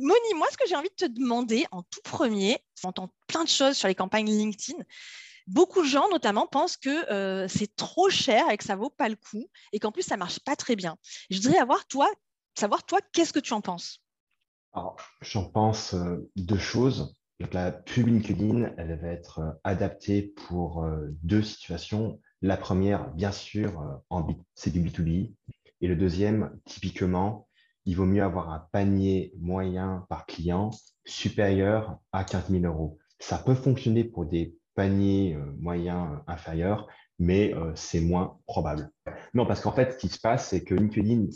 Moni, moi, ce que j'ai envie de te demander en tout premier, on entend plein de choses sur les campagnes LinkedIn. Beaucoup de gens, notamment, pensent que euh, c'est trop cher et que ça vaut pas le coup et qu'en plus, ça marche pas très bien. Je voudrais avoir, toi, savoir, toi, qu'est-ce que tu en penses? Alors, j'en pense euh, deux choses. la pub LinkedIn, elle va être euh, adaptée pour deux situations. La première, bien sûr, c'est du B2B. Et le deuxième, typiquement, il vaut mieux avoir un panier moyen par client supérieur à 15 000 euros. Ça peut fonctionner pour des paniers euh, moyens euh, inférieurs, mais euh, c'est moins probable. Non, parce qu'en fait, ce qui se passe, c'est que LinkedIn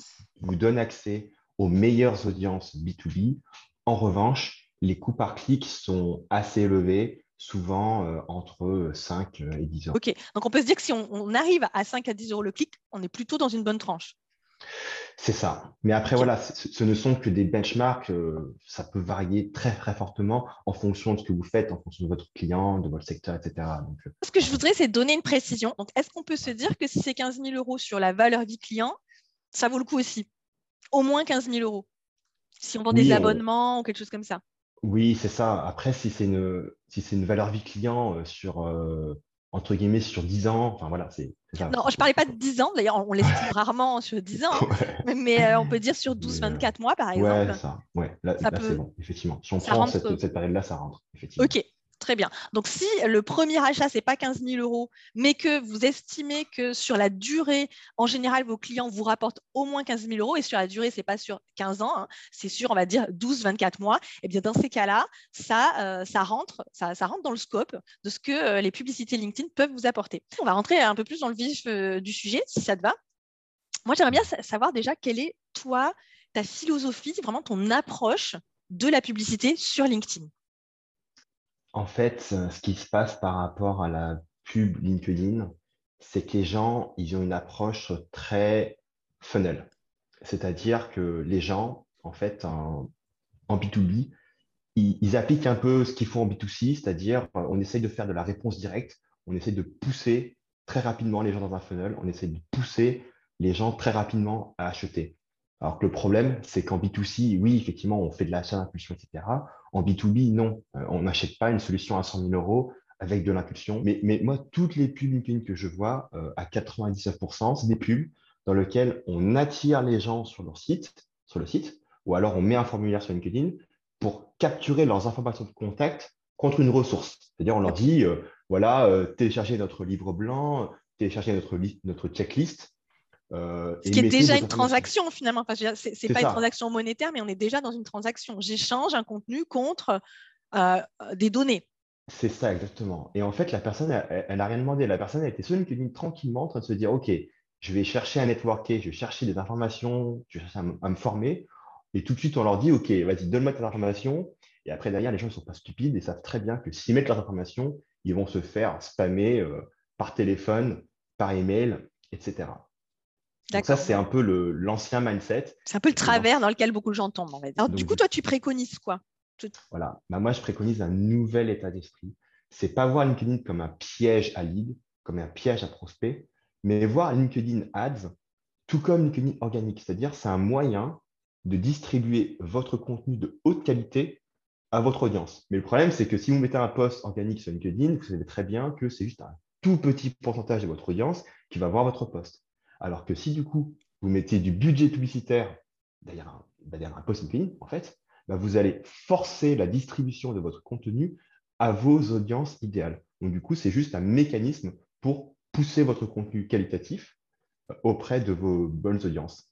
vous donne accès aux meilleures audiences B2B. En revanche, les coûts par clic sont assez élevés, souvent entre 5 et 10 euros. OK, donc on peut se dire que si on arrive à 5 à 10 euros le clic, on est plutôt dans une bonne tranche. C'est ça. Mais après, voilà, ce ne sont que des benchmarks. Euh, ça peut varier très, très fortement en fonction de ce que vous faites, en fonction de votre client, de votre secteur, etc. Euh, ce que je voudrais, c'est donner une précision. Donc, est-ce qu'on peut se dire que si c'est 15 000 euros sur la valeur vie client, ça vaut le coup aussi? Au moins 15 000 euros. Si on vend des abonnements ou quelque chose comme ça. Oui, c'est ça. Après, si c'est une, si une valeur vie client euh, sur entre guillemets, sur 10 ans. Enfin, voilà, c'est Non, je ne parlais pas de 10 ans. D'ailleurs, on l'estime rarement sur 10 ans. Mais euh, on peut dire sur 12-24 mois, par exemple. Ouais, ça. Ouais, là, c'est bon, effectivement. Si on prend cette, cette période-là, ça rentre. Effectivement. OK. Très bien. Donc, si le premier achat, ce n'est pas 15 000 euros, mais que vous estimez que sur la durée, en général, vos clients vous rapportent au moins 15 000 euros, et sur la durée, ce n'est pas sur 15 ans, hein, c'est sur, on va dire, 12-24 mois, et eh bien dans ces cas-là, ça, euh, rentre, ça, rentre dans le scope de ce que euh, les publicités LinkedIn peuvent vous apporter. On va rentrer un peu plus dans le vif euh, du sujet, si ça te va. Moi, j'aimerais bien savoir déjà quelle est, toi, ta philosophie, vraiment ton approche de la publicité sur LinkedIn. En fait, ce qui se passe par rapport à la pub LinkedIn, c'est que les gens, ils ont une approche très funnel. C'est-à-dire que les gens, en fait, en, B2B, ils, appliquent un peu ce qu'ils font en B2C, c'est-à-dire euh, on essaye de faire de la réponse directe, on essaye de pousser très rapidement les gens dans un funnel, on essaye de pousser les gens très rapidement à acheter. Alors que le problème, c'est qu'en B2C, oui, effectivement, on fait de l'achat d'impulsion, etc. En B2B, non. Euh, on n'achète pas une solution à 100 000 euros avec de l'impulsion. Mais, moi, toutes les pubs LinkedIn que je vois, euh, à 99%, c'est des pubs dans lesquelles on attire les gens sur leur site, sur le site, ou alors on met un formulaire sur LinkedIn pour capturer leurs informations de contact contre une ressource. C'est-à-dire, on leur dit, euh, voilà, téléchargez notre livre blanc, téléchargez notre, notre checklist, euh, Ce qui est déjà une transaction finalement. Enfin, ce n'est pas une transaction monétaire, mais on est déjà dans une transaction. J'échange un contenu contre euh, des données. C'est ça, exactement. Et en fait, la personne, elle n'a rien demandé. La personne, elle était sur LinkedIn tranquillement en train de se dire, OK, je vais chercher à networker, je vais chercher des informations, je vais chercher à, me former. Et tout de suite, on leur dit, OK, vas-y, donne-moi tes informations. Et après, derrière, les gens ne sont pas stupides et savent très bien que s'ils mettent leurs informations, ils vont se faire spammer euh, par téléphone, par email, etc. Donc ça, c'est un peu l'ancien mindset. C'est un peu le travers dans lequel beaucoup de gens tombent. Alors, du coup, toi, tu préconises quoi? Voilà. Bah, moi, je préconise un nouvel état d'esprit. C'est pas voir LinkedIn comme un piège à lead, comme un piège à prospect, mais voir LinkedIn Ads tout comme LinkedIn organique. C'est-à-dire, c'est un moyen de distribuer votre contenu de haute qualité à votre audience. Mais le problème, c'est que si vous mettez un post organique sur LinkedIn, vous savez très bien que c'est juste un tout petit pourcentage de votre audience qui va voir votre post. Alors que si du coup, vous mettez du budget publicitaire derrière un, post LinkedIn, en fait, bah, vous allez forcer la distribution de votre contenu à vos audiences idéales. Donc, du coup, c'est juste un mécanisme pour pousser votre contenu qualitatif euh, auprès de vos bonnes audiences.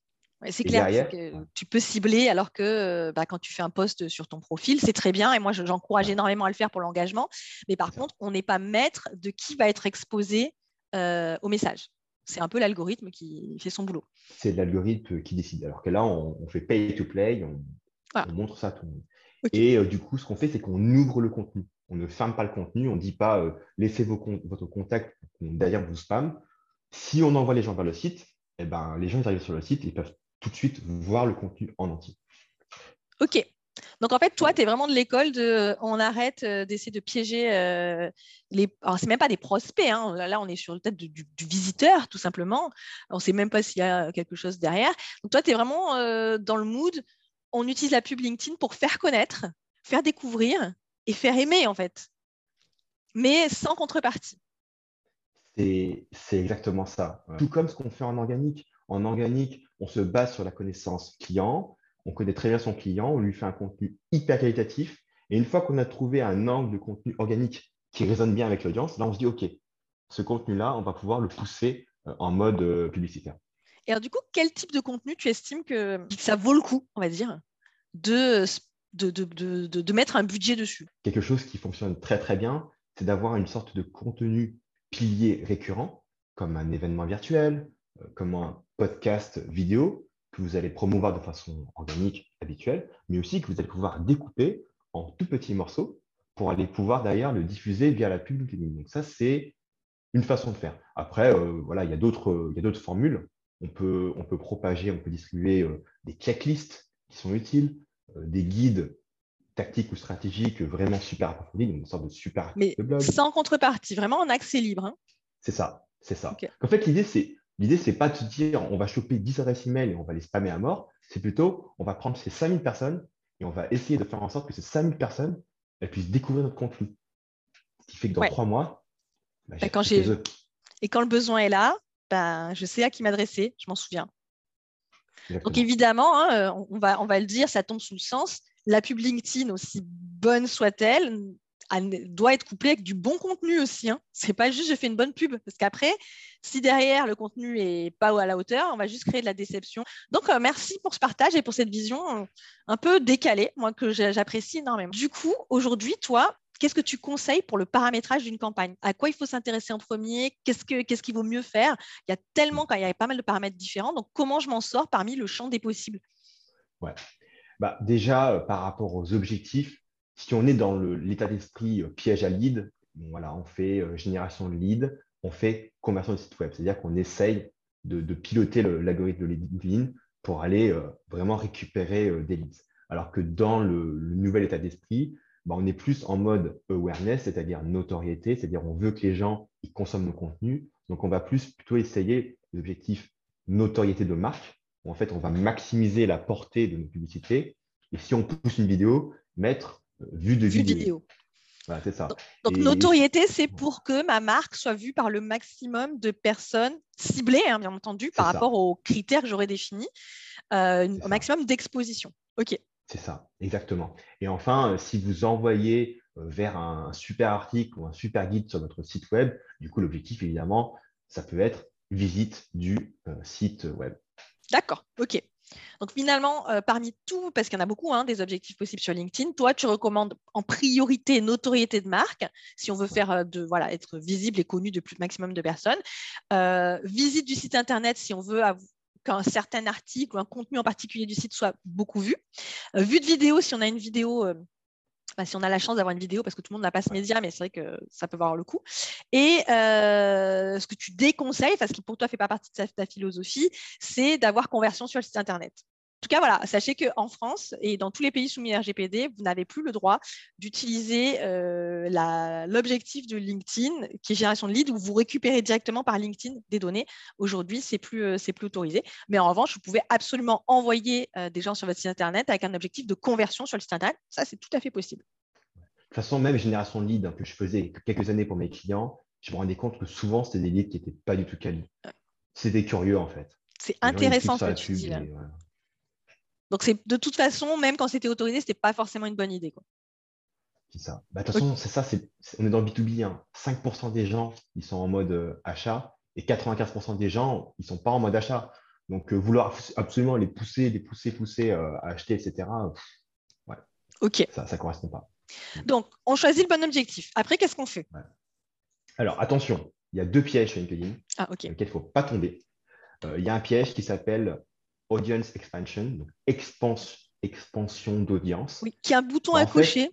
c'est clair, que tu peux cibler alors que euh, bah, quand tu fais un post sur ton profil, c'est très bien et moi j'encourage énormément à le faire pour l'engagement. Mais par contre, on n'est pas maître de qui va être exposé euh, au message c'est un peu l'algorithme qui fait son boulot. C'est l'algorithme qui décide. Alors que là, on, fait pay to play, on, montre ça à tout le monde. Et euh, du coup, ce qu'on fait, c'est qu'on ouvre le contenu. On ne ferme pas le contenu, on ne dit pas euh, laissez vos votre contact derrière vous spam. Si on envoie les gens vers le site, eh ben, les gens ils arrivent sur le site, ils peuvent tout de suite voir le contenu en entier. Ok, donc en fait, toi, tu es vraiment de l'école de on arrête euh, d'essayer de piéger euh, les. Alors, c'est même pas des prospects, hein. là, on est sur le tête du, visiteur, tout simplement. On ne sait même pas s'il y a quelque chose derrière. Donc toi, tu es vraiment euh, dans le mood on utilise la pub LinkedIn pour faire connaître, faire découvrir et faire aimer, en fait, mais sans contrepartie. C'est exactement ça. Tout comme ce qu'on fait en organique. En organique, on se base sur la connaissance client, on connaît très bien son client, on lui fait un contenu hyper qualitatif. Et une fois qu'on a trouvé un angle de contenu organique qui résonne bien avec l'audience, là, on se dit, OK, ce contenu-là, on va pouvoir le pousser euh, en mode euh, publicitaire. Et alors, du coup, quel type de contenu tu estimes que ça vaut le coup, on va dire, de, de, de, de mettre un budget dessus? Quelque chose qui fonctionne très, très bien, c'est d'avoir une sorte de contenu pilier récurrent, comme un événement virtuel, euh, comme un podcast vidéo, que vous allez promouvoir de façon organique, habituelle, mais aussi que vous allez pouvoir découper en tout petits morceaux pour aller pouvoir d'ailleurs le diffuser via la pub LinkedIn. Donc ça, c'est une façon de faire. Après, euh, voilà, il y a d'autres formules. On peut, on peut propager, on peut distribuer euh, des checklists qui sont utiles, euh, des guides tactiques ou stratégiques vraiment super approfondis, donc une sorte de super Mais sans contrepartie, vraiment en accès libre. Hein. c'est ça, c'est ça. En fait, l'idée, c'est L'idée, ce n'est pas de se dire on va choper 10 adresses email et on va les spammer à mort. C'est plutôt on va prendre ces 5000 personnes et on va essayer de faire en sorte que ces 5000 personnes elles puissent découvrir notre contenu. Ce qui fait que dans trois mois, bah, bah, quand et quand le besoin est là, bah, je sais à qui m'adresser, je m'en souviens. Donc évidemment, hein, euh, on, va, on va le dire, ça tombe sous le sens. La pub LinkedIn, aussi bonne soit-elle, doit être couplée avec du bon contenu aussi. Hein. C'est pas juste je fais une bonne pub, parce qu'après, si derrière le contenu est pas à la hauteur, on va juste créer de la déception. Donc euh, merci pour ce partage et pour cette vision euh, un peu décalée, moi que j'apprécie énormément. Du coup, aujourd'hui, toi, Qu'est-ce que tu conseilles pour le paramétrage d'une campagne? À quoi il faut s'intéresser en premier? Qu'est-ce qu'il vaut mieux faire? Il y a tellement, il y a pas mal de paramètres différents. Donc, comment je m'en sors parmi le champ des possibles? Ouais. Bah, déjà, euh, par rapport aux objectifs, si on est dans l'état d'esprit euh, piège à lead, voilà, on fait euh, génération de lead, on fait conversion de site web. C'est-à-dire qu'on essaye de, piloter l'algorithme de LinkedIn pour aller euh, vraiment récupérer des leads. Alors que dans le, nouvel état d'esprit, bah, on est plus en mode awareness, c'est-à-dire notoriété, c'est-à-dire on veut que les gens consomment nos contenus. Donc on va plus plutôt essayer l'objectif notoriété de marque. Où en fait, on va maximiser la portée de nos publicités. Et si on pousse une vidéo, mettre vue de vidéo. c'est ça. Donc, notoriété, c'est pour que ma marque soit vue par le maximum de personnes ciblées, hein, bien entendu, par rapport aux critères que j'aurais définis, euh, au maximum d'exposition. OK. C'est ça, exactement. Et enfin, euh, si vous envoyez euh, vers un super article ou un super guide sur votre site web, du coup, l'objectif, évidemment, ça peut être visite du site web. D'accord, ok. Donc finalement, euh, parmi tout, parce qu'il y en a beaucoup hein, des objectifs possibles sur LinkedIn, toi, tu recommandes en priorité notoriété de marque, si on veut faire euh, de voilà être visible et connu de plus maximum de personnes. Euh, visite du site internet, si on veut qu'un certain article ou un contenu en particulier du site soit beaucoup vu. vue de vidéo, si on a une vidéo si on a la chance d'avoir une vidéo, parce que tout le monde n'a pas ce média, mais c'est vrai que ça peut valoir le coup. Et euh, ce que tu déconseilles, parce que pour toi, ne fait pas partie de ta philosophie, c'est d'avoir conversion sur le site Internet. En tout cas, voilà, sachez qu'en France et dans tous les pays soumis à RGPD, vous n'avez plus le droit d'utiliser euh, l'objectif de LinkedIn, qui est génération de leads, où vous récupérez directement par LinkedIn des données. Aujourd'hui, ce n'est plus, euh, plus autorisé. Mais en revanche, vous pouvez absolument envoyer euh, des gens sur votre site Internet avec un objectif de conversion sur le site Internet. Ça, c'est tout à fait possible. De toute façon, même génération de leads hein, que je faisais quelques années pour mes clients, je me rendais compte que souvent, c'était des leads qui n'étaient pas du tout quali. C'était curieux, en fait. C'est intéressant ce que tu dis. Donc, c'est de toute façon, même quand c'était autorisé, ce n'était pas forcément une bonne idée. C'est ça. Bah, de toute façon, c'est ça. on est dans le B2B. 5% hein. des gens, ils sont en mode euh, achat et 95% des gens, ils ne sont pas en mode achat. Donc, euh, vouloir absolument les pousser, les pousser, pousser euh, à acheter, etc. ouais. OK. Ça ne correspond pas. Donc, on choisit le bon objectif. Après, qu'est-ce qu'on fait? Alors, attention, il y a deux pièges sur LinkedIn ah, OK. il ne faut pas tomber. il y a un piège qui s'appelle audience expansion, donc expansion d'audience. Oui, qui a un bouton à cocher.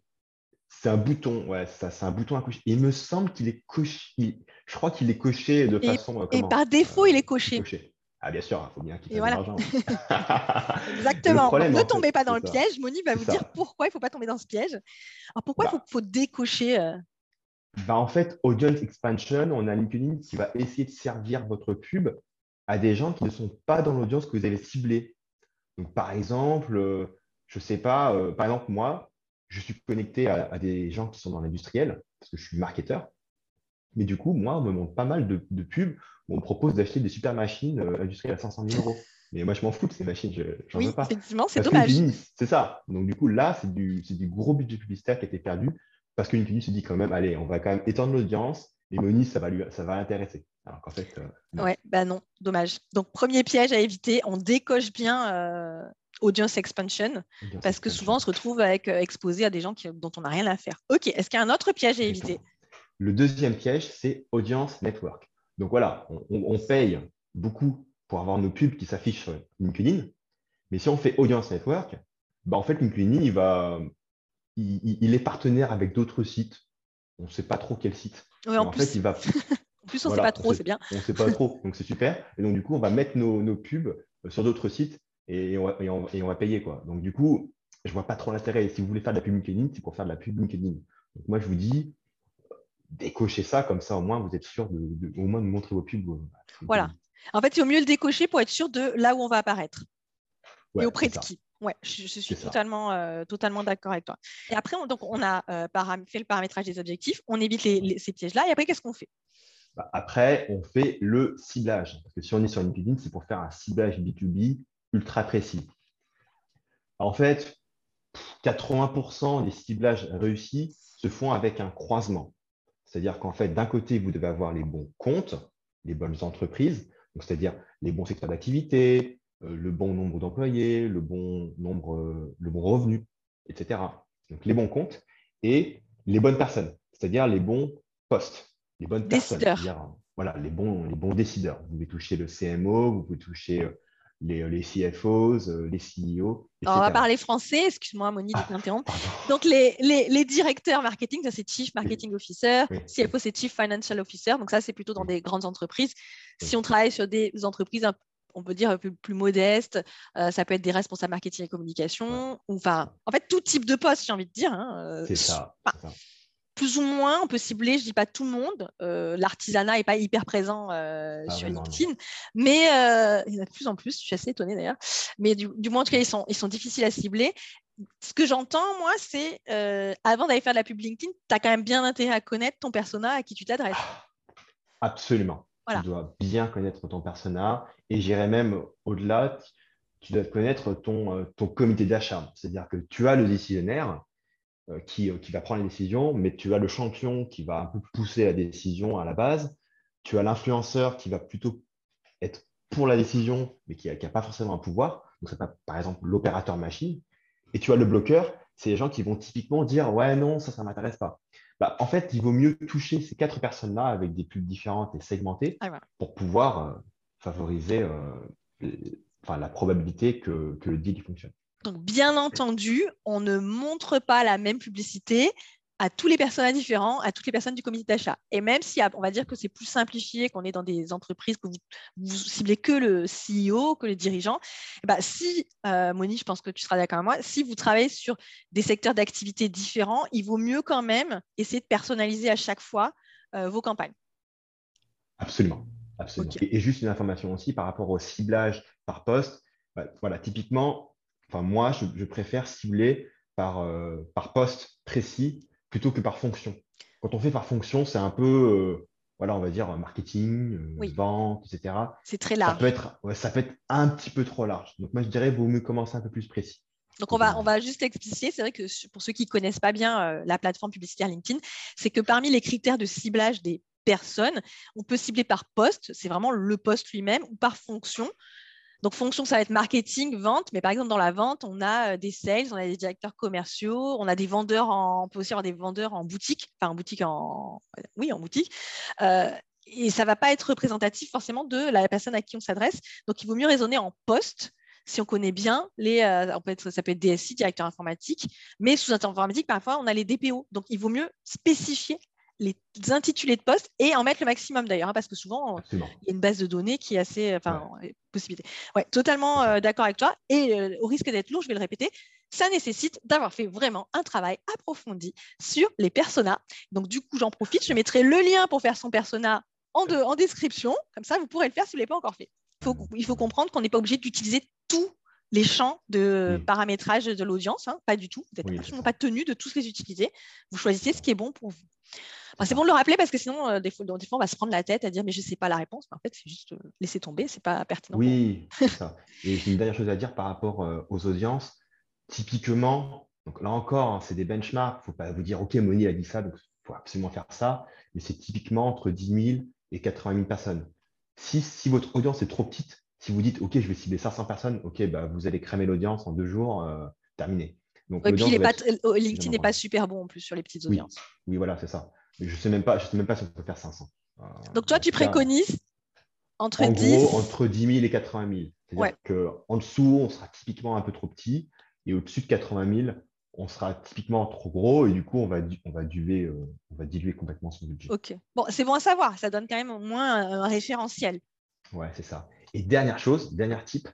C'est un bouton, ouais, ça, c'est un bouton à cocher. Il me semble qu'il est coché. Je crois qu'il est coché de façon. Euh, et par défaut, il est coché. Ah bien sûr, il faut bien qu'il fasse de l'argent. Exactement. ne tombez pas dans le piège. Moni va vous dire pourquoi il ne faut pas tomber dans ce piège. Alors pourquoi il bah. faut, décocher euh? bah, En fait, Audience Expansion, on a LinkedIn qui va essayer de servir votre pub à des gens qui ne sont pas dans l'audience que vous avez ciblée. Donc, par exemple, euh, je ne sais pas, euh, par exemple, moi, je suis connecté à, des gens qui sont dans l'industriel, parce que je suis marketeur. Mais du coup, moi, on me montre pas mal de, pubs où on me propose d'acheter des super machines euh, industrielles à 500 000 euros. Mais moi, je m'en fous de ces machines, je n'en veux pas. Effectivement, c'est dommage. C'est ça. Donc, du coup, là, c'est du, du, gros budget publicitaire qui a été perdu parce que LinkedIn se dit quand même, allez, on va quand même étendre l'audience et Moni, ça va, lui, ça va l'intéresser. Alors qu'en fait. Euh, ouais, bah non, dommage. Donc, premier piège à éviter, on décoche bien euh, audience expansion parce que souvent, on se retrouve avec, euh, exposé à des gens qui, dont on n'a rien à faire. OK, est-ce qu'il y a un autre piège à éviter? Le deuxième piège, c'est audience network. Donc voilà, on, paye beaucoup pour avoir nos pubs qui s'affichent sur LinkedIn. Mais si on fait audience network, bah en fait, LinkedIn, il, va, il est partenaire avec d'autres sites. On ne sait pas trop quel site en, plus, fait, il va. en plus, on ne sait pas trop, c'est bien. On ne sait pas trop, donc c'est super. Et donc, du coup, on va mettre nos, pubs euh, sur d'autres sites et on, va, et, on, va, payer. Quoi. Donc, du coup, je ne vois pas trop l'intérêt. Si vous voulez faire de la pub LinkedIn, c'est pour faire de la pub LinkedIn. Donc, moi, je vous dis, décochez ça, comme ça, au moins, vous êtes sûr de, au moins de montrer vos pubs. Euh, voilà. En fait, il vaut mieux le décocher pour être sûr de là où on va apparaître. et auprès de qui? Ouais, je, suis totalement, euh, totalement d'accord avec toi. Et après, on, donc, on a euh, fait le paramétrage des objectifs, on évite ces pièges-là, et après, qu'est-ce qu'on fait? Bah, Après, on fait le ciblage. Parce que si on est sur LinkedIn, c'est pour faire un ciblage B2B ultra précis. En fait, 80% des ciblages réussis se font avec un croisement. C'est-à-dire qu'en fait, d'un côté, vous devez avoir les bons comptes, les bonnes entreprises, c'est-à-dire les bons secteurs d'activité, le bon nombre d'employés, le bon nombre, euh, le bon revenu, etc. Donc les bons comptes et les bonnes personnes, c'est-à-dire les bons postes, les bonnes personnes, voilà, les bons, les bons décideurs. Vous pouvez toucher le CMO, vous pouvez toucher euh, les, les, CFOs, les CEO. on va parler français, excuse-moi Monique de ah, t'interrompre. Donc les, les, les, directeurs marketing, ça c'est Chief Marketing Officer, CFO c'est Chief Financial Officer, donc ça c'est plutôt dans des grandes entreprises. Si on travaille sur des entreprises un on peut dire plus modeste. Euh, ça peut être des responsables marketing et communication, ou enfin, en fait, tout type de poste, j'ai envie de dire. Hein, euh, c'est ça, Plus ou moins, on peut cibler, je dis pas tout le monde. Euh, l'artisanat n'est pas hyper présent ah sur LinkedIn, mais il y en a de plus en plus. Je suis assez étonnée d'ailleurs. Mais du, moins, en tout cas, ils sont, ils sont difficiles à cibler ce que j'entends, moi, c'est avant d'aller faire de la pub LinkedIn, tu as quand même bien intérêt à connaître ton persona à qui tu t'adresses. Absolument. Tu dois bien connaître ton persona et j'irais même au-delà, tu dois connaître ton, euh, ton comité d'achat. C'est-à-dire que tu as le décisionnaire euh, qui, euh, qui, va prendre les décisions, mais tu as le champion qui va un peu pousser la décision à la base. Tu as l'influenceur qui va plutôt être pour la décision, mais qui n'a pas forcément un pouvoir. Donc, c'est par exemple l'opérateur machine. Et tu as le bloqueur, c'est les gens qui vont typiquement dire Ouais, non, ça, ça ne m'intéresse pas. Bah, en fait, il vaut mieux toucher ces quatre personnes-là avec des pubs différentes et segmentées ah, pour pouvoir euh, favoriser euh, la probabilité que, que le deal fonctionne. Donc, bien entendu, on ne montre pas la même publicité à tous les personnes différents, à toutes les personnes du comité d'achat. Et même si on va dire que c'est plus simplifié, qu'on est dans des entreprises que vous, vous, ciblez que le CEO, que les dirigeants, ben, si, euh, Moni, je pense que tu seras d'accord avec moi, si vous travaillez sur des secteurs d'activité différents, il vaut mieux quand même essayer de personnaliser à chaque fois euh, vos campagnes. Absolument. Absolument. Et, juste une information aussi par rapport au ciblage par poste. Bah, voilà, typiquement, enfin, moi, je, préfère cibler par, euh, par poste précis plutôt que par fonction. Quand on fait par fonction, c'est un peu, euh, voilà, on va dire marketing, euh, vente, etc. C'est très large. Ça peut, être, ça peut être un petit peu trop large. Donc moi, je dirais, vaut mieux commencer un peu plus précis. Donc, on va, on va juste expliquer. C'est vrai que pour ceux qui ne connaissent pas bien euh, la plateforme publicitaire LinkedIn, c'est que parmi les critères de ciblage des personnes, on peut cibler par poste, c'est vraiment le poste lui-même, ou par fonction. Donc, fonction, ça va être marketing, vente. Mais par exemple, dans la vente, on a euh, des sales, on a des directeurs commerciaux, on a des vendeurs, en, on peut aussi avoir des vendeurs en boutique, enfin en boutique, en, oui, en boutique. Euh, et ça ne va pas être représentatif forcément de la personne à qui on s'adresse. Donc, il vaut mieux raisonner en poste si on connaît bien les, euh, ça peut être DSI, directeur informatique, mais sous informatique, parfois, on a les DPO. Donc, il vaut mieux spécifier les intitulés de poste et en mettre le maximum d'ailleurs, hein, parce que souvent, il y a une base de données qui est assez. Enfin, possibilité. Ouais, totalement euh, d'accord avec toi. Et euh, au risque d'être lourd, je vais le répéter, ça nécessite d'avoir fait vraiment un travail approfondi sur les personas. Donc, du coup, j'en profite, je mettrai le lien pour faire son persona en, en description. Comme ça, vous pourrez le faire si vous ne l'avez pas encore fait. il faut comprendre qu'on n'est pas obligé d'utiliser tous les champs de paramétrage de l'audience, hein, pas du tout. Vous n'êtes absolument pas tenu de tous les utiliser. Vous choisissez ce qui est bon pour vous. c'est bon de le rappeler parce que sinon, euh, des, fois, on va se prendre la tête à dire mais je ne sais pas la réponse. en fait, c'est juste euh, laisser tomber, c'est pas pertinent. Oui, c'est ça. Et j'ai une dernière chose à dire par rapport euh, aux audiences. Typiquement, donc là encore, hein, c'est des benchmarks. Il ne faut pas vous dire OK, Moni a dit ça, donc il faut absolument faire ça. Mais c'est typiquement entre 10 000 et 80 000 personnes. Si, si votre audience est trop petite, si vous dites, OK, je vais cibler 500 personnes, OK, bah, vous allez cramer l'audience en deux jours, euh, terminé. Donc, et puis euh, LinkedIn n'est pas super bon en plus sur les petites audiences. Oui, voilà, c'est ça. je ne sais, même pas, sais même pas si on peut faire 500. Euh, donc, toi, tu préconises entre en 10... Gros, entre 10 000 et 80 000. C'est-à-dire qu'en dessous, on sera typiquement un peu trop petit. Et au-dessus de 80 000, on sera typiquement trop gros et du coup, on va, on va, diluer, on va diluer complètement son budget. Ok. Bon, c'est bon à savoir. Ça donne quand même au moins un référentiel. Ouais, c'est ça. Et dernière chose, dernier type,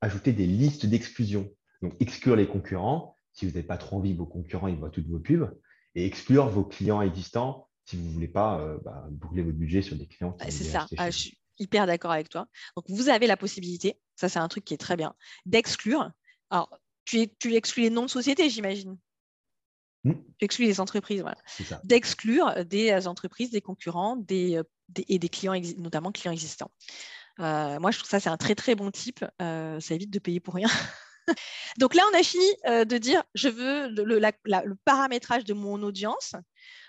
ajouter des listes d'exclusion. Donc, exclure les concurrents. Si vous n'avez pas trop envie, vos concurrents, ils voient toutes vos pubs. Et exclure vos clients existants si vous ne voulez pas euh, bah, brûler votre budget sur des clients. C'est ça. Ah, je suis hyper d'accord avec toi. Donc, vous avez la possibilité, ça c'est un truc qui est très bien, d'exclure. Alors, tu, tu exclus les noms de société, j'imagine. Hmm. Tu exclus les entreprises, voilà. D'exclure des entreprises, des concurrents des, euh, et des clients, notamment clients existants. Euh, moi, je trouve ça, c'est un très, très bon type. Euh, ça évite de payer pour rien. Donc là, on a fini euh, de dire, je veux le, paramétrage de mon audience.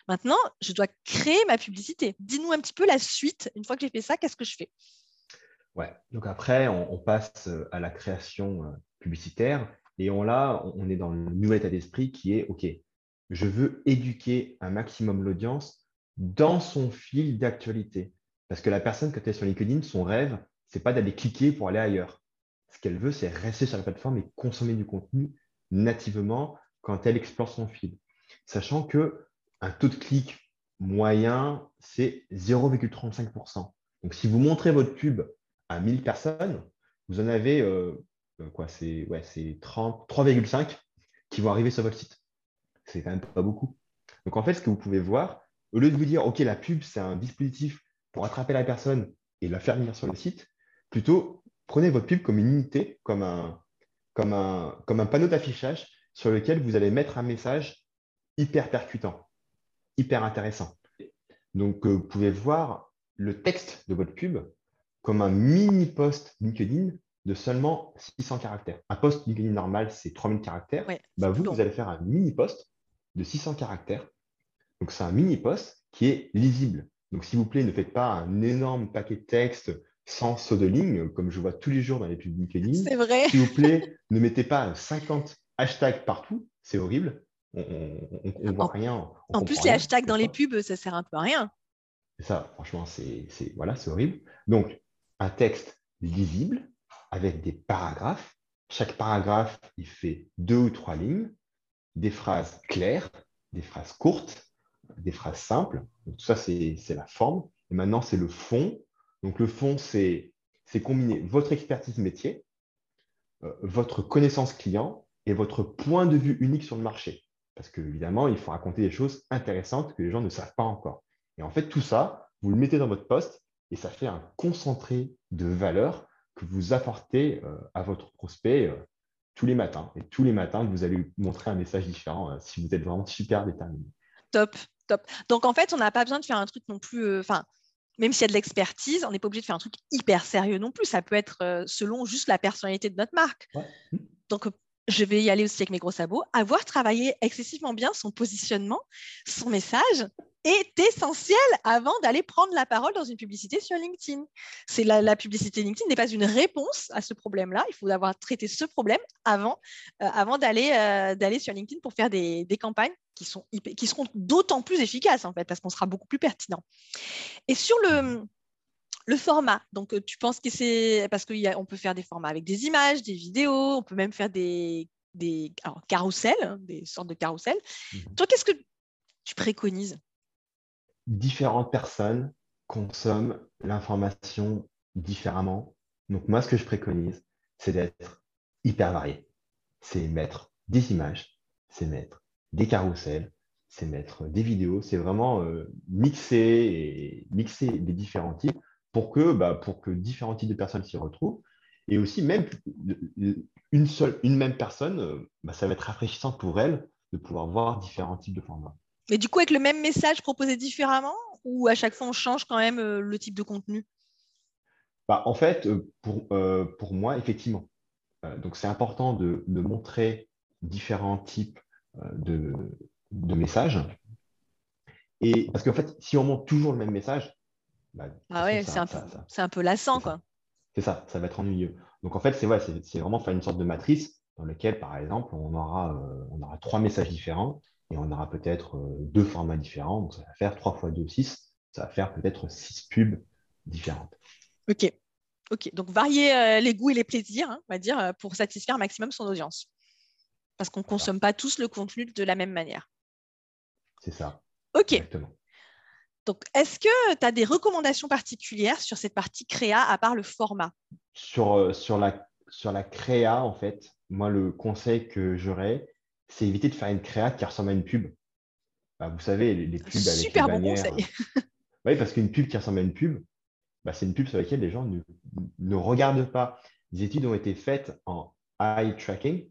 Maintenant, je dois créer ma publicité. Dis-nous un petit peu la suite. Une fois que j'ai fait ça, qu'est-ce que je fais? Ouais. Donc après, on, passe à la création publicitaire. Et on, là, on est dans le nouvel état d'esprit qui est, OK, je veux éduquer un maximum l'audience dans son fil d'actualité. Parce que la personne, quand elle est sur LinkedIn, son rêve, ce n'est pas d'aller cliquer pour aller ailleurs. Ce qu'elle veut, c'est rester sur la plateforme et consommer du contenu nativement quand elle explore son fil. Sachant que un taux de clic moyen, c'est 0,35%. Donc, si vous montrez votre pub à 1000 personnes, vous en avez euh, euh, quoi C'est ouais, 3,5 qui vont arriver sur votre site. C'est quand même pas beaucoup. Donc, en fait, ce que vous pouvez voir, au lieu de vous dire, OK, la pub, c'est un dispositif pour attraper la personne et la faire venir sur le site, plutôt prenez votre pub comme une unité, comme un, comme un, comme un panneau d'affichage sur lequel vous allez mettre un message hyper percutant, hyper intéressant. Donc, euh, vous pouvez voir le texte de votre pub comme un mini post LinkedIn de seulement 600 caractères. Un post LinkedIn normal, c'est 3000 caractères. bah, vous, vous allez faire un mini post de 600 caractères. Donc, c'est un mini post qui est lisible. Donc, s'il vous plaît, ne faites pas un énorme paquet de texte sans saut de ligne, comme je vois tous les jours dans les pubs LinkedIn. C'est vrai. S'il vous plaît, ne mettez pas 50 hashtags partout, c'est horrible. On ne voit rien. en plus, les hashtags dans les pubs, ça sert un peu à rien. Ça, franchement, c'est voilà, horrible. Donc, un texte lisible avec des paragraphes. Chaque paragraphe, il fait deux ou trois lignes, des phrases claires, des phrases courtes, des phrases simples. tout ça, c'est la forme. Et maintenant, c'est le fond. Donc, le fond, c'est combiner votre expertise métier, euh, votre connaissance client et votre point de vue unique sur le marché. Parce qu'évidemment, il faut raconter des choses intéressantes que les gens ne savent pas encore. Et en fait, tout ça, vous le mettez dans votre poste et ça fait un concentré de valeur que vous apportez euh, à votre prospect euh, tous les matins. Et tous les matins, vous allez montrer un message différent si vous êtes vraiment super déterminé. Top. Top. Donc en fait, on n'a pas besoin de faire un truc non plus. Euh, enfin, même s'il y a de l'expertise, on n'est pas obligé de faire un truc hyper sérieux non plus. Ça peut être euh, selon juste la personnalité de notre marque. Donc je vais y aller aussi avec mes gros sabots. Avoir travaillé excessivement bien son positionnement, son message, est essentiel avant d'aller prendre la parole dans une publicité sur LinkedIn. C'est la, publicité LinkedIn n'est pas une réponse à ce problème-là. Il faut avoir traité ce problème avant, euh, avant d'aller euh, d'aller sur LinkedIn pour faire des, des campagnes qui, sont, qui seront d'autant plus efficaces en fait parce qu'on sera beaucoup plus pertinent. Et sur le le format, donc euh, tu penses que c'est parce qu'on peut faire des formats avec des images, des vidéos, on peut même faire des, des carousels, hein, des sortes de carousels. Mmh Toi, qu'est-ce que tu préconises? Différentes personnes consomment l'information différemment. Donc moi, ce que je préconise, c'est d'être hyper varié. C'est mettre des images, c'est mettre des carousels, c'est mettre des vidéos, c'est vraiment euh, mixer et mixer les différents types pour que, bah, pour que différents types de personnes s'y retrouvent. Et aussi, même une, seule, une même personne, euh, bah, ça va être rafraîchissant pour elle de pouvoir voir différents types de formats. Mais du coup, avec le même message proposé différemment ou à chaque fois on change quand même euh, le type de contenu? Bah, En fait, euh, pour, pour moi, effectivement. donc, c'est important de, de, montrer différents types de, de messages. Et parce qu'en fait, si on montre toujours le même message, bah, ah ouais, c'est un, un, peu lassant, quoi. C'est ça, ça va être ennuyeux. Donc en fait, c'est c'est vraiment faire une sorte de matrice dans laquelle, par exemple, on aura, euh, on aura trois messages différents et on aura peut-être euh, deux formats différents. Donc ça va faire trois fois deux, six. Ça va faire peut-être six pubs différentes. Ok. Ok. Donc varier euh, les goûts et les plaisirs, hein, on va dire, pour satisfaire un maximum son audience. Parce qu'on ne consomme pas tous le contenu de la même manière. C'est ça. Ok. Exactement. Donc, est-ce que tu as des recommandations particulières sur cette partie créa à part le format? Sur, euh, sur, la, sur la créa, en fait, moi, le conseil que j'aurais, c'est éviter de faire une créa qui ressemble à une pub. Bah, vous savez, les, pubs avec Super bon conseil. oui, parce qu'une pub qui ressemble à une pub, bah, c'est une pub sur laquelle les gens ne, ne regardent pas. Des études ont été faites en eye tracking.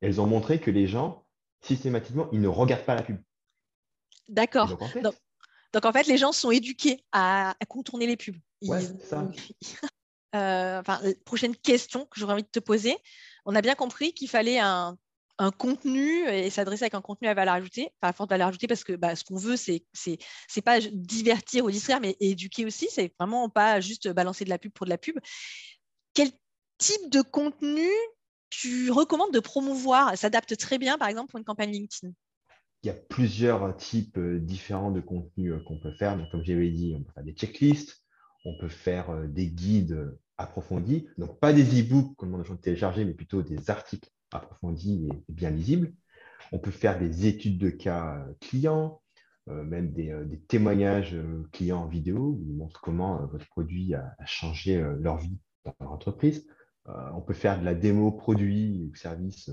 Elles ont montré que les gens, systématiquement, ils ne regardent pas la pub. D'accord. Donc en fait, les gens sont éduqués à, contourner les pubs. Euh, prochaine question que j'aurais envie de te poser. On a bien compris qu'il fallait un, contenu et s'adresser avec un contenu à valeur ajoutée, enfin à forte valeur ajoutée, parce que bah, ce qu'on veut, c'est c'est pas divertir ou distraire, mais éduquer aussi. C'est vraiment pas juste balancer de la pub pour de la pub. Quel type de contenu tu recommandes de promouvoir S'adapte très bien, par exemple, pour une campagne LinkedIn? Il y a plusieurs types euh, différents de contenus euh, qu'on peut faire. Donc, comme j'avais dit, on peut faire des checklists, on peut faire euh, des guides approfondis. Donc, pas des e-books comme on a télécharger, mais plutôt des articles approfondis et bien lisibles. On peut faire des études de cas clients, même des, témoignages clients en vidéo qui montrent comment votre produit a, changé leur vie dans leur entreprise. On peut faire de la démo produit ou service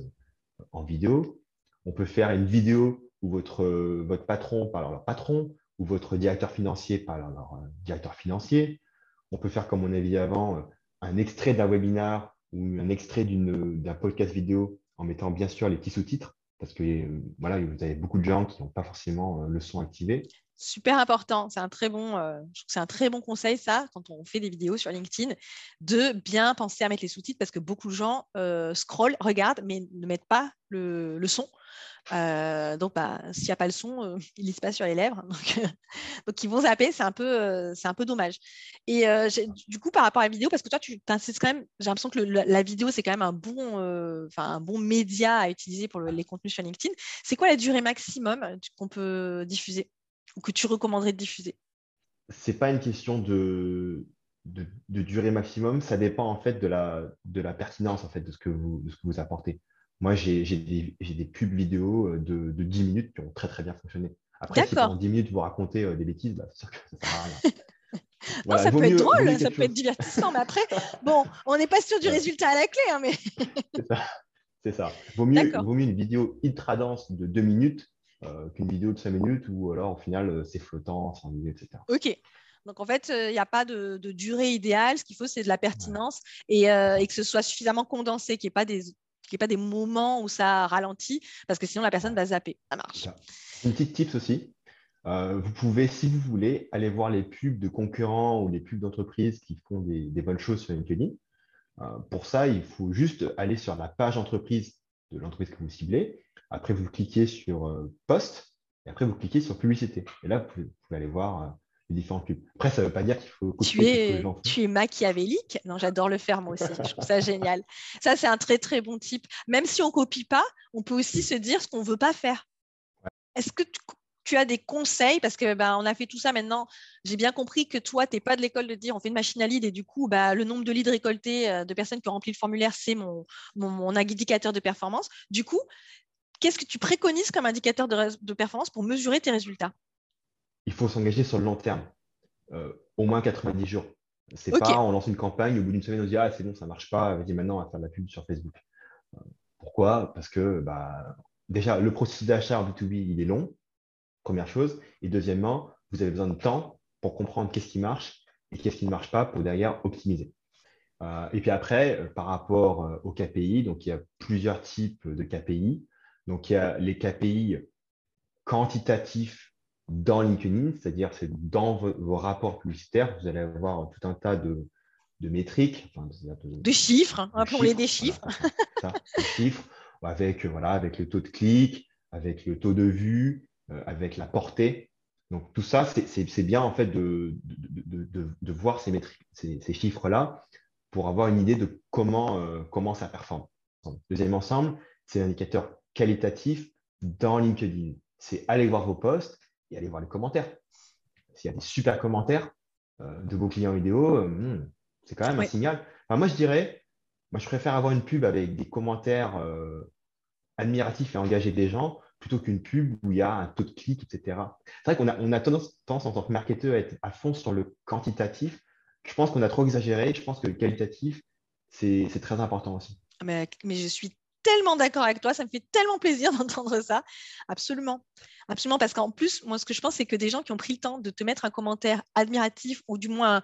en vidéo. On peut faire une vidéo où votre, euh, votre patron parle à leur patron, ou votre directeur financier parle à leur euh, directeur financier. On peut faire, comme on a dit avant, euh, un extrait d'un webinar ou un extrait d'un podcast vidéo en mettant bien sûr les petits sous-titres, parce que voilà, vous avez beaucoup de gens qui n'ont pas forcément le son activé. Super important, c'est un très bon, c'est un très bon conseil ça quand on fait des vidéos sur LinkedIn de bien penser à mettre les sous-titres parce que beaucoup de gens scrollent, regardent mais ne mettent pas le, son. Euh, donc, bah, s'il n'y a pas le son, euh, ils lisent pas sur les lèvres. Donc, ils vont zapper, c'est un, peu, euh, dommage. Et du coup, par rapport à la vidéo, parce que toi, tu insistes quand même, j'ai l'impression que la, vidéo, c'est quand même un bon média à utiliser pour les contenus sur LinkedIn. C'est quoi la durée maximum qu'on peut diffuser? Ou que tu recommanderais de diffuser? Ce n'est pas une question de, de, durée maximum, ça dépend en fait de la, de la pertinence en fait, de, ce que vous, de ce que vous apportez. Moi, j'ai des, pubs vidéo euh, de, 10 minutes qui ont très très bien fonctionné. Après, si pendant 10 minutes vous racontez euh, des bêtises, bah, c'est sûr que ça sert à rien. ça peut être drôle, ça peut être divertissant, mais après, bon, on n'est pas sûr du résultat à la clé. Hein, mais... c'est ça. Vaut mieux, vaut mieux une vidéo ultra dense de 2 minutes qu'une vidéo de 5 minutes où alors au final c'est flottant, sans minutes, etc. Ok. Donc en fait, il n'y a pas de, durée idéale. Ce qu'il faut, c'est de la pertinence et, et, que ce soit suffisamment condensé, qu'il n'y ait pas des, qu'il n'y ait pas des moments où ça ralentit, parce que sinon la personne va zapper. Ça marche. Une petite tips aussi. Euh, vous pouvez, si vous voulez, aller voir les pubs de concurrents ou les pubs d'entreprises qui font des, bonnes choses sur LinkedIn. Euh, pour ça, il faut juste aller sur la page entreprise de l'entreprise que vous ciblez. Après, vous cliquez sur euh, Post et après, vous cliquez sur Publicité. Et là, vous pouvez, aller voir différents pubs. Après, ça ne veut pas dire qu'il faut tu es, tu es machiavélique? Non, j'adore le faire moi aussi. Je trouve ça génial. Ça, c'est un très très bon type. Même si on copie pas, on peut aussi se dire ce qu'on veut pas faire. Est-ce que tu, as des conseils? Parce que ben, on a fait tout ça maintenant. J'ai bien compris que toi, tu n'es pas de l'école de dire on fait une machine à lead et du coup, bah, le nombre de leads récoltés euh, de personnes qui ont rempli le formulaire, c'est mon, mon, indicateur de performance. Du coup, qu'est-ce que tu préconises comme indicateur de performance pour mesurer tes résultats? Il faut s'engager sur le long terme, euh, au moins 90 jours. C'est n'est pas on lance une campagne, au bout d'une semaine, on se dit Ah, c'est bon, ça ne marche pas, vas-y, maintenant, on va faire de la pub sur Facebook. Euh, pourquoi? Parce que bah, déjà, le processus d'achat en B2B, il est long, première chose. Et deuxièmement, vous avez besoin de temps pour comprendre qu'est-ce qui marche et qu'est-ce qui ne marche pas pour derrière optimiser. Euh, et puis après, par rapport aux KPI, donc il y a plusieurs types de KPI. Donc il y a les KPI quantitatifs dans LinkedIn, c'est-à-dire c'est dans vos, rapports publicitaires, vous allez avoir tout un tas de, métriques, de, chiffres, hein, appelons-les des chiffres. des chiffres avec, voilà, avec le taux de clic, avec le taux de vue, avec la portée. Donc tout ça, c'est bien en fait de, de voir ces, métriques, ces chiffres-là pour avoir une idée de comment, euh, comment ça performe. Deuxième ensemble, c'est l'indicateur qualitatif dans LinkedIn. C'est aller voir vos posts et aller voir les commentaires. S'il y a des super commentaires euh, de vos clients vidéo, euh, hmm, c'est quand même un signal. moi, je dirais, moi, je préfère avoir une pub avec des commentaires admiratifs et engagés des gens plutôt qu'une pub où il y a un taux de clic, etc. C'est vrai qu'on a, on a tendance, tendance, en tant que marketeur à être à fond sur le quantitatif je pense qu'on a trop exagéré. Je pense que le qualitatif, c'est très important aussi. Mais, je suis tellement d'accord avec toi, ça me fait tellement plaisir d'entendre ça. Absolument. Absolument, parce qu'en plus, moi, ce que je pense, c'est que des gens qui ont pris le temps de te mettre un commentaire admiratif, ou du moins,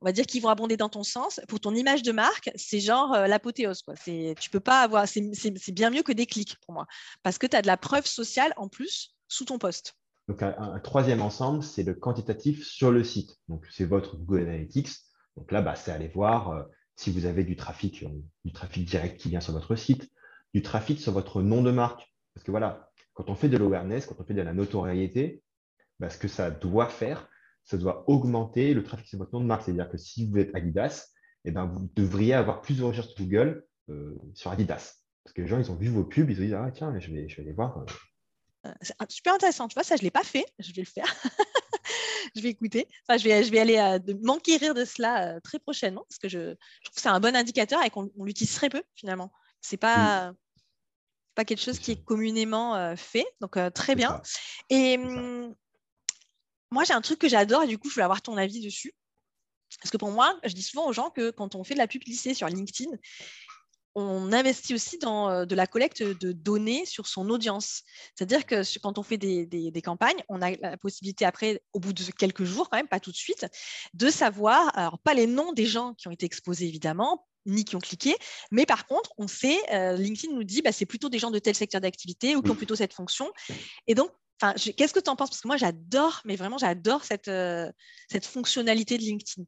on va dire qu'ils vont abonder dans ton sens, pour ton image de marque, c'est genre euh, l'apothéose. Tu peux pas avoir, c'est bien mieux que des clics pour moi, parce que tu as de la preuve sociale en plus sous ton poste. Donc, un, troisième ensemble, c'est le quantitatif sur le site. Donc, c'est votre Google Analytics. Donc là, bah, c'est aller voir euh, si vous avez du trafic, euh, du trafic direct qui vient sur votre site, du trafic sur votre nom de marque. Parce que voilà, quand on fait de l'awareness, quand on fait de la notoriété, bah, ce que ça doit faire, ça doit augmenter le trafic sur votre nom de marque. C'est-à-dire que si vous êtes Adidas, eh ben, vous devriez avoir plus de recherches Google euh, sur Adidas. Parce que les gens, ils ont vu vos pubs, ils se disent, ah tiens, je vais, je vais aller voir euh, c'est super intéressant. Tu vois, ça, je ne l'ai pas fait. Je vais le faire. je vais écouter. Je, vais, je vais aller euh, m'enquérir de cela euh, très prochainement parce que je, trouve que c'est un bon indicateur et qu'on l'utilise très peu finalement. Ce n'est pas, pas quelque chose qui est communément fait. Donc, très bien. Et hum, moi, j'ai un truc que j'adore et du coup, je voulais avoir ton avis dessus. Parce que pour moi, je dis souvent aux gens que quand on fait de la publicité sur LinkedIn, on investit aussi dans euh, de la collecte de données sur son audience. C'est-à-dire que quand on fait des, campagnes, on a la possibilité après, au bout de quelques jours, quand même, pas tout de suite, de savoir, alors pas les noms des gens qui ont été exposés évidemment, ni qui ont cliqué, mais par contre, on sait, euh, LinkedIn nous dit, bah, c'est plutôt des gens de tel secteur d'activité ou qui ont plutôt cette fonction. Et donc, qu'est-ce que tu en penses? Parce que moi, j'adore, mais vraiment, j'adore cette, euh, cette fonctionnalité de LinkedIn.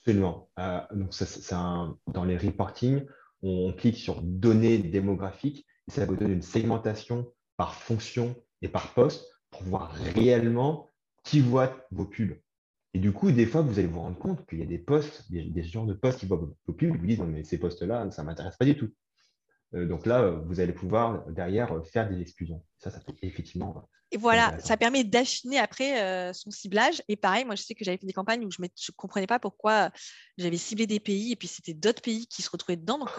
Absolument. donc, c'est dans les reporting, on clique sur données démographiques et ça vous donne une segmentation par fonction et par poste pour voir réellement qui voit vos pubs. Et du coup, des fois, vous allez vous rendre compte qu'il y a des postes, des, genres de postes qui voient vos pubs vous disent non, mais ces postes-là, ça ne m'intéresse pas du tout. Euh, donc là, euh, vous allez pouvoir derrière euh, faire des exclusions. Ça, ça peut effectivement. Et voilà, ça permet d'affiner après son ciblage. Et pareil, moi, je sais que j'avais fait des campagnes où je ne comprenais pas pourquoi j'avais ciblé des pays et puis c'était d'autres pays qui se retrouvaient dedans. Donc,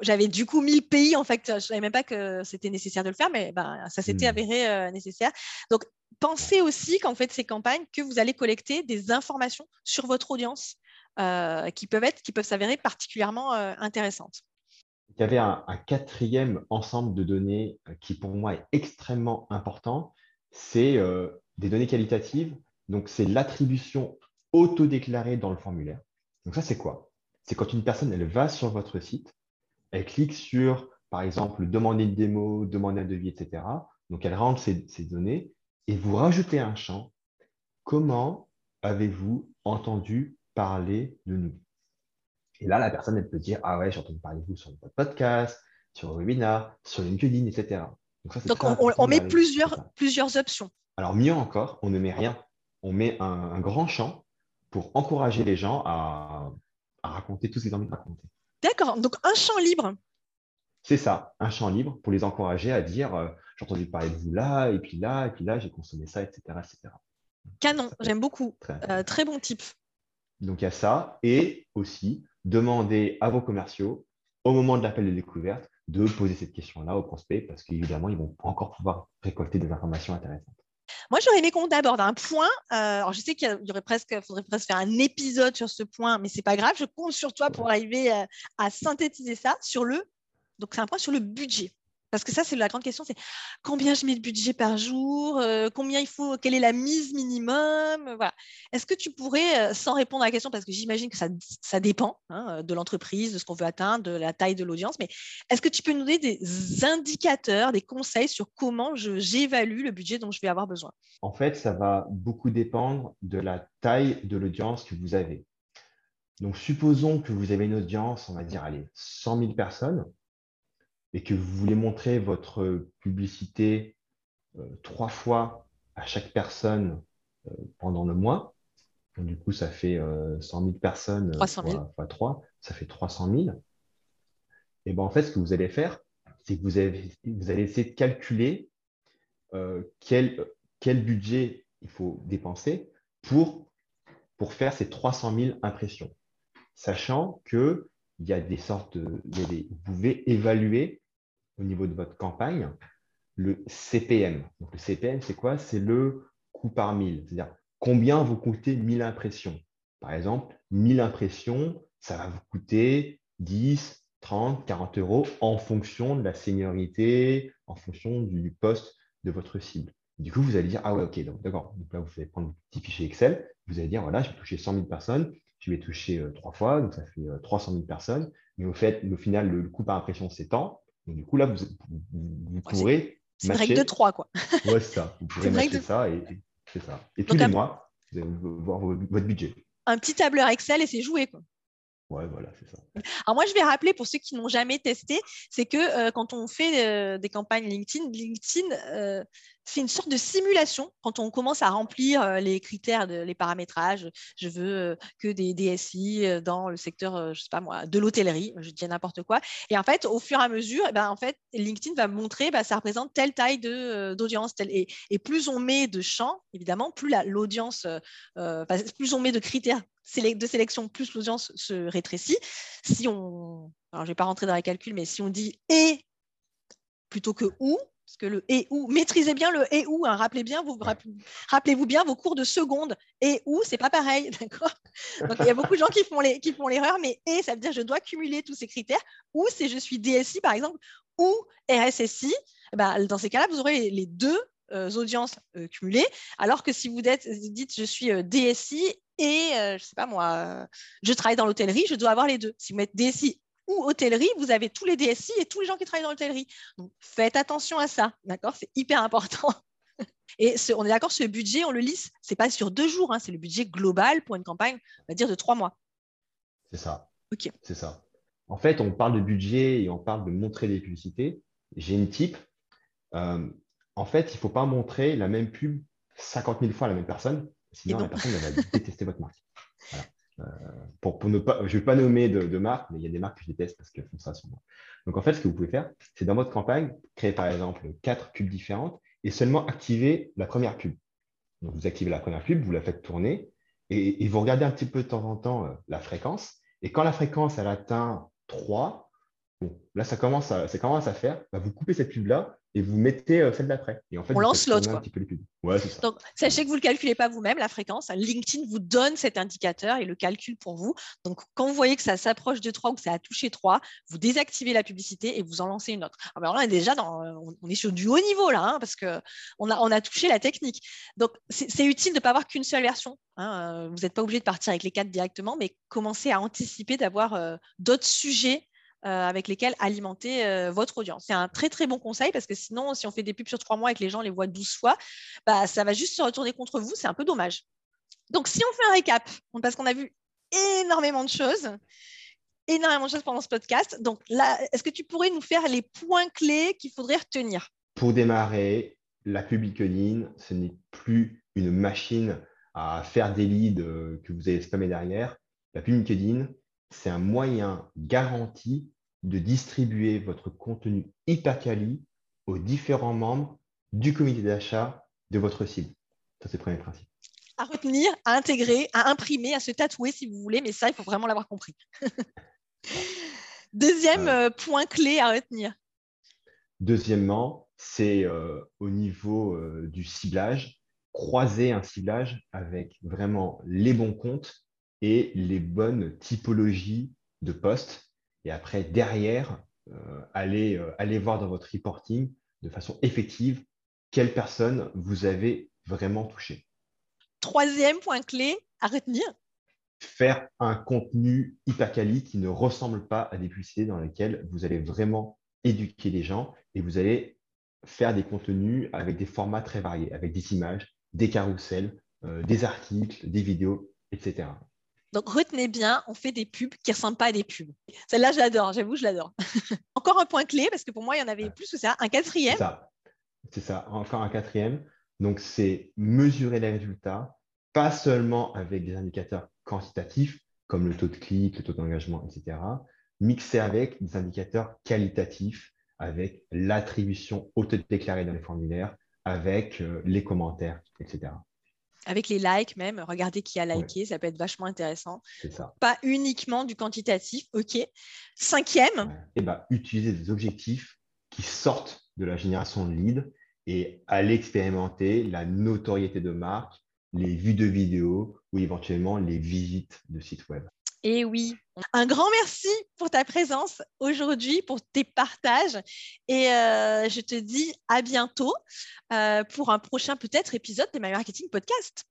j'avais du coup mis le pays. En fait, je ne savais même pas que c'était nécessaire de le faire, mais ben, ça s'était hmm. avéré nécessaire. Donc, pensez aussi qu'en fait, ces campagnes, que vous allez collecter des informations sur votre audience qui peuvent être, qui peuvent s'avérer particulièrement intéressantes y avait un, quatrième ensemble de données euh, qui, pour moi, est extrêmement important. C'est euh, des données qualitatives. Donc, c'est l'attribution auto-déclarée dans le formulaire. Donc, ça, c'est quoi? C'est quand une personne, elle va sur votre site, elle clique sur, par exemple, demander une démo, demander un devis, etc. Donc, elle rentre ces données et vous rajoutez un champ. Comment avez-vous entendu parler de nous? Et là, la personne, elle peut dire Ah ouais, j'ai entendu parler de vous sur votre podcast, sur le webinar, sur LinkedIn, etc. Donc, on, met plusieurs, plusieurs options. Alors, mieux encore, on ne met rien. On met un, grand champ pour encourager les gens à, raconter tout ce qu'ils ont envie de raconter. D'accord. Donc, un champ libre. C'est ça, un champ libre pour les encourager à dire euh, J'ai entendu parler de vous là, et puis là, et puis là, j'ai consommé ça, etc. etc. Canon, j'aime beaucoup. Euh, très bon type. Donc, il y a ça. Et aussi, demandez à vos commerciaux, au moment de l'appel de découverte, de poser cette question-là aux prospects parce qu'évidemment, ils vont encore pouvoir récolter des informations intéressantes. Moi, j'aurais aimé qu'on aborde un point. Euh, alors, je sais qu'il y aurait presque, faudrait presque faire un épisode sur ce point, mais c'est pas grave. Je compte sur toi pour arriver euh, à synthétiser ça sur le. Donc, c'est un point sur le budget. Parce que ça, c'est la grande question, c'est combien je mets de budget par jour, euh, combien il faut, quelle est la mise minimum. Voilà. Est-ce que tu pourrais, euh, sans répondre à la question, parce que j'imagine que ça, ça dépend hein, de l'entreprise, de ce qu'on veut atteindre, de la taille de l'audience, mais est-ce que tu peux nous donner des indicateurs, des conseils sur comment j'évalue le budget dont je vais avoir besoin? En fait, ça va beaucoup dépendre de la taille de l'audience que vous avez. Donc, supposons que vous avez une audience, on va dire, allez, 100 000 personnes et que vous voulez montrer votre publicité euh, trois fois à chaque personne euh, pendant le mois, du coup, ça fait 100 000 personnes 300 000. fois 3, ça fait 300 000. Et ben, en fait, ce que vous allez faire, c'est que vous, avez, vous allez essayer de calculer euh, quel, quel budget il faut dépenser pour, pour faire ces 300 000 impressions. Sachant que il y a des sortes de, vous pouvez évaluer au niveau de votre campagne le CPM. Donc, le CPM, c'est quoi? C'est le coût par mille. C'est-à-dire combien vous coûtez 1000 impressions? Par exemple, 1000 impressions, ça va vous coûter 10, 30, 40 euros en fonction de la seniorité, en fonction du poste de votre cible. Du coup, vous allez dire, ah ouais, ok, d'accord. Donc là, vous allez prendre un petit fichier Excel. Vous allez dire, voilà, je vais toucher 100 000 personnes je vais toucher euh, trois fois, donc ça fait 300 euh, 000 personnes. Mais au fait, au final, le, coût par impression, tant. Donc, du coup, là, vous, vous, pourrez. C'est une règle de 3, quoi. ouais, c'est ça. Vous pourrez matcher ça et, c'est ça. Et tous les mois, vous allez voir votre budget. Un petit tableur Excel et c'est joué, quoi. Ouais, voilà, c'est ça. Alors moi, je vais rappeler pour ceux qui n'ont jamais testé, c'est que euh, quand on fait des campagnes LinkedIn, LinkedIn c'est une sorte de simulation quand on commence à remplir euh, les critères, les paramétrages. Je veux euh, que des DSI euh, dans le secteur, je sais pas moi, de l'hôtellerie, je dis n'importe quoi. Et en fait, au fur et à mesure, eh ben, en fait, LinkedIn va montrer, bah, ça représente telle taille d'audience. Et, et, plus on met de champs, évidemment, plus l'audience, plus on met de critères de sélection, plus l'audience se rétrécit. Si on, alors je vais pas rentrer dans les calculs, mais si on dit et plutôt que ou, parce que le et ou, maîtrisez bien le et ou, hein. rappelez bien, vous, rappelez-vous bien vos cours de seconde. Et ou, c'est pas pareil, d'accord? Donc il y a beaucoup de gens qui font, les, qui font l'erreur, mais et, ça veut dire je dois cumuler tous ces critères. Ou c'est je suis DSI, par exemple, ou RSSI. Eh ben, dans ces cas-là, vous aurez les deux audiences euh, cumulées, alors que si vous dites, je suis euh, DSI et, je sais pas moi, je travaille dans l'hôtellerie, je dois avoir les deux. Si vous mettez DSI ou hôtellerie, vous avez tous les DSI et tous les gens qui travaillent dans l'hôtellerie. Donc, faites attention à ça, d'accord? C'est hyper important. Et on est d'accord, ce budget, on le lisse, c'est pas sur deux jours, hein, c'est le budget global pour une campagne, on va dire, de trois mois. C'est ça. Ok. C'est ça. En fait, on parle de budget et on parle de montrer des publicités. J'ai une type. Euh, en fait, il ne faut pas montrer la même pub 50 000 fois à la même personne, sinon la personne va détester votre marque. Voilà. Euh, pour, ne pas, je ne vais pas nommer de, marques, mais il y a des marques que je déteste parce qu'elles font ça sur moi. Donc en fait, ce que vous pouvez faire, c'est dans votre campagne, créer par exemple quatre pubs différentes et seulement activer la première pub. Donc vous activez la première pub, vous la faites tourner et, vous regardez un petit peu de temps en temps euh, la fréquence. Et quand la fréquence elle atteint 3, bon, là ça commence à, ça commence à faire, bah, vous coupez cette pub-là et vous mettez euh, celle d'après. Et en fait, on lance l'autre. Donc, sachez que vous ne le calculez pas vous-même, la fréquence. LinkedIn vous donne cet indicateur et le calcule pour vous. Donc, quand vous voyez que ça s'approche de 3 ou que ça a touché 3, vous désactivez la publicité et vous en lancez une autre. Alors là, on est déjà dans, on est sur du haut niveau là, hein, parce qu'on a, on a touché la technique. Donc, c'est utile de ne pas avoir qu'une seule version. Hein. Vous n'êtes pas obligé de partir avec les quatre directement, mais commencer à anticiper d'avoir euh, d'autres sujets euh, avec lesquels alimenter euh, votre audience. C'est un très très bon conseil parce que sinon, si on fait des pubs sur trois mois et que les gens les voient 12 fois, bah, ça va juste se retourner contre vous. C'est un peu dommage. Donc, si on fait un récap, parce qu'on a vu énormément de choses, énormément de choses pendant ce podcast. Donc là, est-ce que tu pourrais nous faire les points clés qu'il faudrait retenir? Pour démarrer, la pub LinkedIn, ce n'est plus une machine à faire des leads euh, que vous allez spammer derrière. La pub LinkedIn, c'est un moyen garanti de distribuer votre contenu hyper quali aux différents membres du comité d'achat de votre cible. Ça, c'est le premier principe. À retenir, à intégrer, à imprimer, à se tatouer si vous voulez, mais ça, il faut vraiment l'avoir compris. Deuxième euh, point clé à retenir. Deuxièmement, c'est euh, au niveau euh, du ciblage, croiser un ciblage avec vraiment les bons comptes et les bonnes typologies de postes. Et après, derrière, allez, allez voir dans votre reporting de façon effective quelles personnes vous avez vraiment touchées. Troisième point clé à retenir. Faire un contenu hyper quali qui ne ressemble pas à des publicités dans lesquelles vous allez vraiment éduquer les gens et vous allez faire des contenus avec des formats très variés, avec des images, des carousels, euh, des articles, des vidéos, etc. Donc retenez bien, on fait des pubs qui ne ressemblent pas à des pubs. Celle-là, je l'adore, j'avoue, je l'adore. Encore un point clé, parce que pour moi, il y en avait plus que ça. Un quatrième. C'est ça. ça, encore un quatrième. Donc, c'est mesurer les résultats, pas seulement avec des indicateurs quantitatifs, comme le taux de clic, le taux d'engagement, etc., mixer avec des indicateurs qualitatifs, avec l'attribution auto-déclarée dans les formulaires, avec euh, les commentaires, etc. Avec les likes même, regardez qui a liké, ça peut être vachement intéressant. Ça. Pas uniquement du quantitatif, ok. Cinquième. Et eh ben, utiliser des objectifs qui sortent de la génération de leads et aller expérimenter la notoriété de marque, les vues de vidéos ou éventuellement les visites de sites web. Et oui, un grand merci pour ta présence aujourd'hui, pour tes partages. Et euh, je te dis à bientôt euh, pour un prochain peut-être épisode de My Marketing Podcast.